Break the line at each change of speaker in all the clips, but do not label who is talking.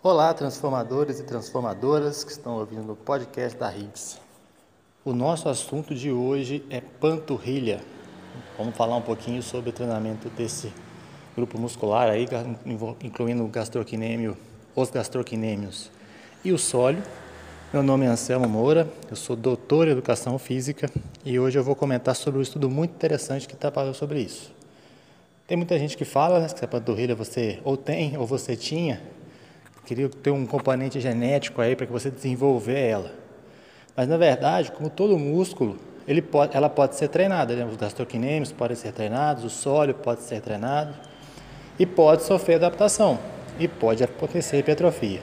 Olá, transformadores e transformadoras que estão ouvindo o podcast da Higgs. O nosso assunto de hoje é panturrilha. Vamos falar um pouquinho sobre o treinamento desse grupo muscular aí, incluindo o gastrocnêmio, os gastrocnêmios e o sólio. Meu nome é Anselmo Moura, eu sou doutor em Educação Física e hoje eu vou comentar sobre um estudo muito interessante que está falando sobre isso. Tem muita gente que fala né, que a panturrilha você ou tem ou você tinha, queria ter um componente genético aí para que você desenvolver ela. Mas na verdade, como todo músculo, ele pode, ela pode ser treinada. Né? Os gastrocnêmios podem ser treinados, o sólio pode ser treinado e pode sofrer adaptação e pode acontecer hipertrofia.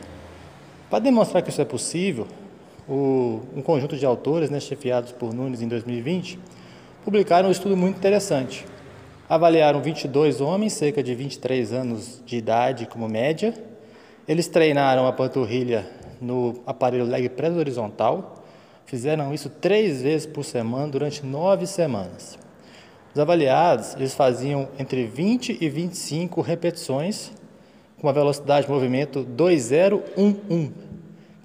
Para demonstrar que isso é possível, o, um conjunto de autores, né, chefiados por Nunes em 2020, publicaram um estudo muito interessante. Avaliaram 22 homens, cerca de 23 anos de idade como média, eles treinaram a panturrilha no aparelho leg press horizontal, fizeram isso três vezes por semana durante nove semanas. Os avaliados eles faziam entre 20 e 25 repetições com uma velocidade de movimento 2011.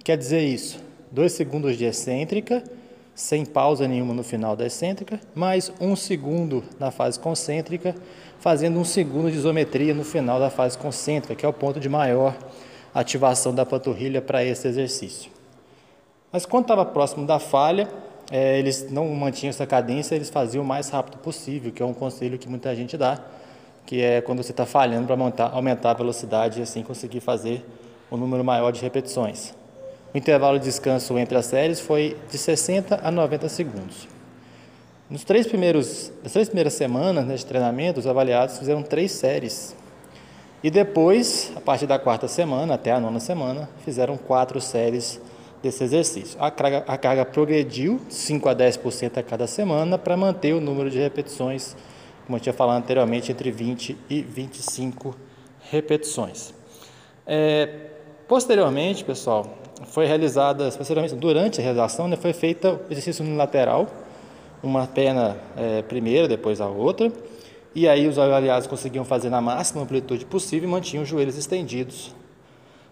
Quer dizer isso, 2 segundos de excêntrica, sem pausa nenhuma no final da excêntrica, mais um segundo na fase concêntrica, fazendo um segundo de isometria no final da fase concêntrica, que é o ponto de maior ativação da panturrilha para esse exercício. Mas quando estava próximo da falha, é, eles não mantinham essa cadência, eles faziam o mais rápido possível, que é um conselho que muita gente dá, que é quando você está falhando para aumentar a velocidade e assim conseguir fazer um número maior de repetições. O intervalo de descanso entre as séries foi de 60 a 90 segundos. Nos três primeiros, nas três primeiras semanas né, de treinamento, os avaliados fizeram três séries e depois, a partir da quarta semana até a nona semana, fizeram quatro séries desse exercício. A carga, a carga progrediu 5 a 10% a cada semana para manter o número de repetições, como eu tinha falado anteriormente, entre 20 e 25 repetições. É, posteriormente, pessoal, foi realizada, posteriormente, durante a realização, né, foi feita o exercício unilateral, uma perna é, primeiro, depois a outra, e aí os avaliados conseguiam fazer na máxima amplitude possível e mantinham os joelhos estendidos.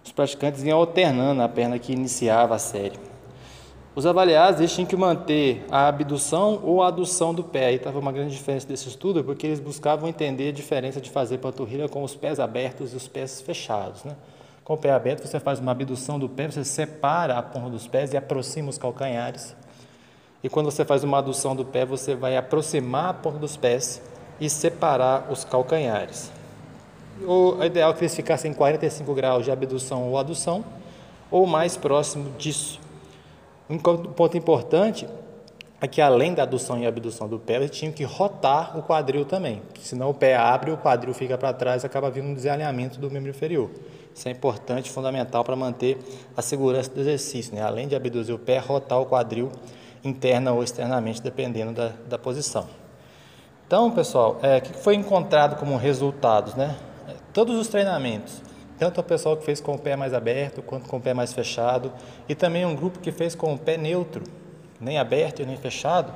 Os praticantes iam alternando a perna que iniciava a série. Os avaliados eles tinham que manter a abdução ou a adução do pé. Aí estava uma grande diferença desse estudo, porque eles buscavam entender a diferença de fazer panturrilha com os pés abertos e os pés fechados. Né? Com o pé aberto, você faz uma abdução do pé, você separa a ponta dos pés e aproxima os calcanhares. E quando você faz uma adução do pé, você vai aproximar a ponta dos pés e separar os calcanhares. O ideal é que eles ficassem em 45 graus de abdução ou adução, ou mais próximo disso. Um ponto importante é que além da adução e abdução do pé, eles tinham que rotar o quadril também, senão o pé abre, o quadril fica para trás, acaba vindo um desalinhamento do membro inferior. Isso é importante, fundamental para manter a segurança do exercício, né? além de abduzir o pé, rotar o quadril interna ou externamente, dependendo da, da posição. Então, pessoal, é, o que foi encontrado como resultados, né? É, todos os treinamentos, tanto o pessoal que fez com o pé mais aberto quanto com o pé mais fechado, e também um grupo que fez com o pé neutro, nem aberto e nem fechado,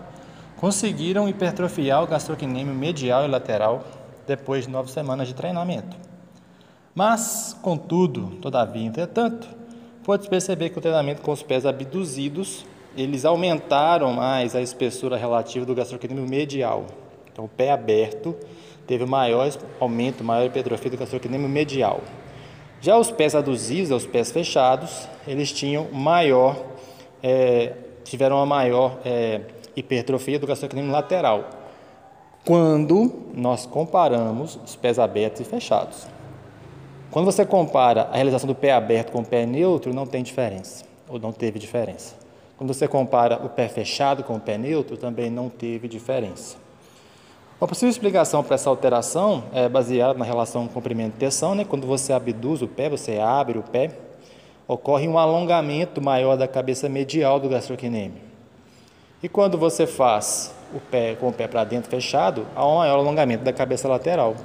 conseguiram hipertrofiar o gastrocnêmio medial e lateral depois de nove semanas de treinamento. Mas, contudo, todavia, entretanto, pode perceber que o treinamento com os pés abduzidos, eles aumentaram mais a espessura relativa do gastrocnêmio medial, então, o pé aberto teve maior aumento, maior hipertrofia do gastrocnêmio medial. Já os pés aduzidos, os pés fechados, eles tinham maior, é, tiveram uma maior é, hipertrofia do gastrocnêmio lateral. Quando nós comparamos os pés abertos e fechados. Quando você compara a realização do pé aberto com o pé neutro, não tem diferença, ou não teve diferença. Quando você compara o pé fechado com o pé neutro, também não teve diferença. Uma possível explicação para essa alteração é baseada na relação comprimento-tensão, né? Quando você abduz o pé, você abre o pé, ocorre um alongamento maior da cabeça medial do gastrocnêmio. E quando você faz o pé com o pé para dentro fechado, há um maior alongamento da cabeça lateral.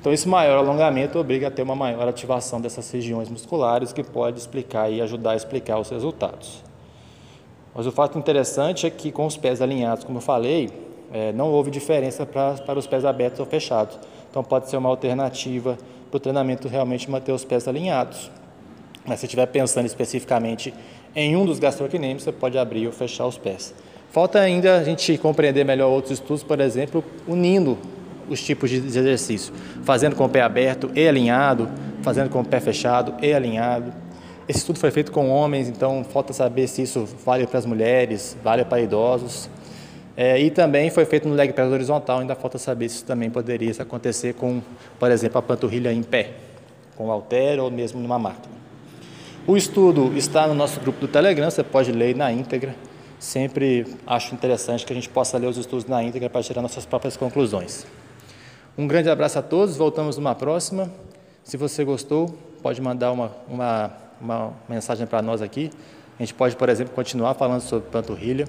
Então, esse maior alongamento obriga a ter uma maior ativação dessas regiões musculares, que pode explicar e ajudar a explicar os resultados. Mas o fato interessante é que, com os pés alinhados, como eu falei, é, não houve diferença pra, para os pés abertos ou fechados. Então pode ser uma alternativa para o treinamento realmente manter os pés alinhados. Mas se estiver pensando especificamente em um dos gastrocnêmios, você pode abrir ou fechar os pés. Falta ainda a gente compreender melhor outros estudos, por exemplo, unindo os tipos de exercício, fazendo com o pé aberto e alinhado, fazendo com o pé fechado e alinhado. Esse estudo foi feito com homens, então falta saber se isso vale para as mulheres, vale para idosos. É, e também foi feito no leg press horizontal, ainda falta saber se isso também poderia acontecer com, por exemplo, a panturrilha em pé, com halter ou mesmo numa máquina. O estudo está no nosso grupo do Telegram, você pode ler na íntegra. Sempre acho interessante que a gente possa ler os estudos na íntegra para tirar nossas próprias conclusões. Um grande abraço a todos, voltamos numa próxima. Se você gostou, pode mandar uma, uma, uma mensagem para nós aqui. A gente pode, por exemplo, continuar falando sobre panturrilha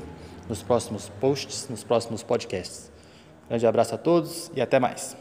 nos próximos posts, nos próximos podcasts. Grande abraço a todos e até mais.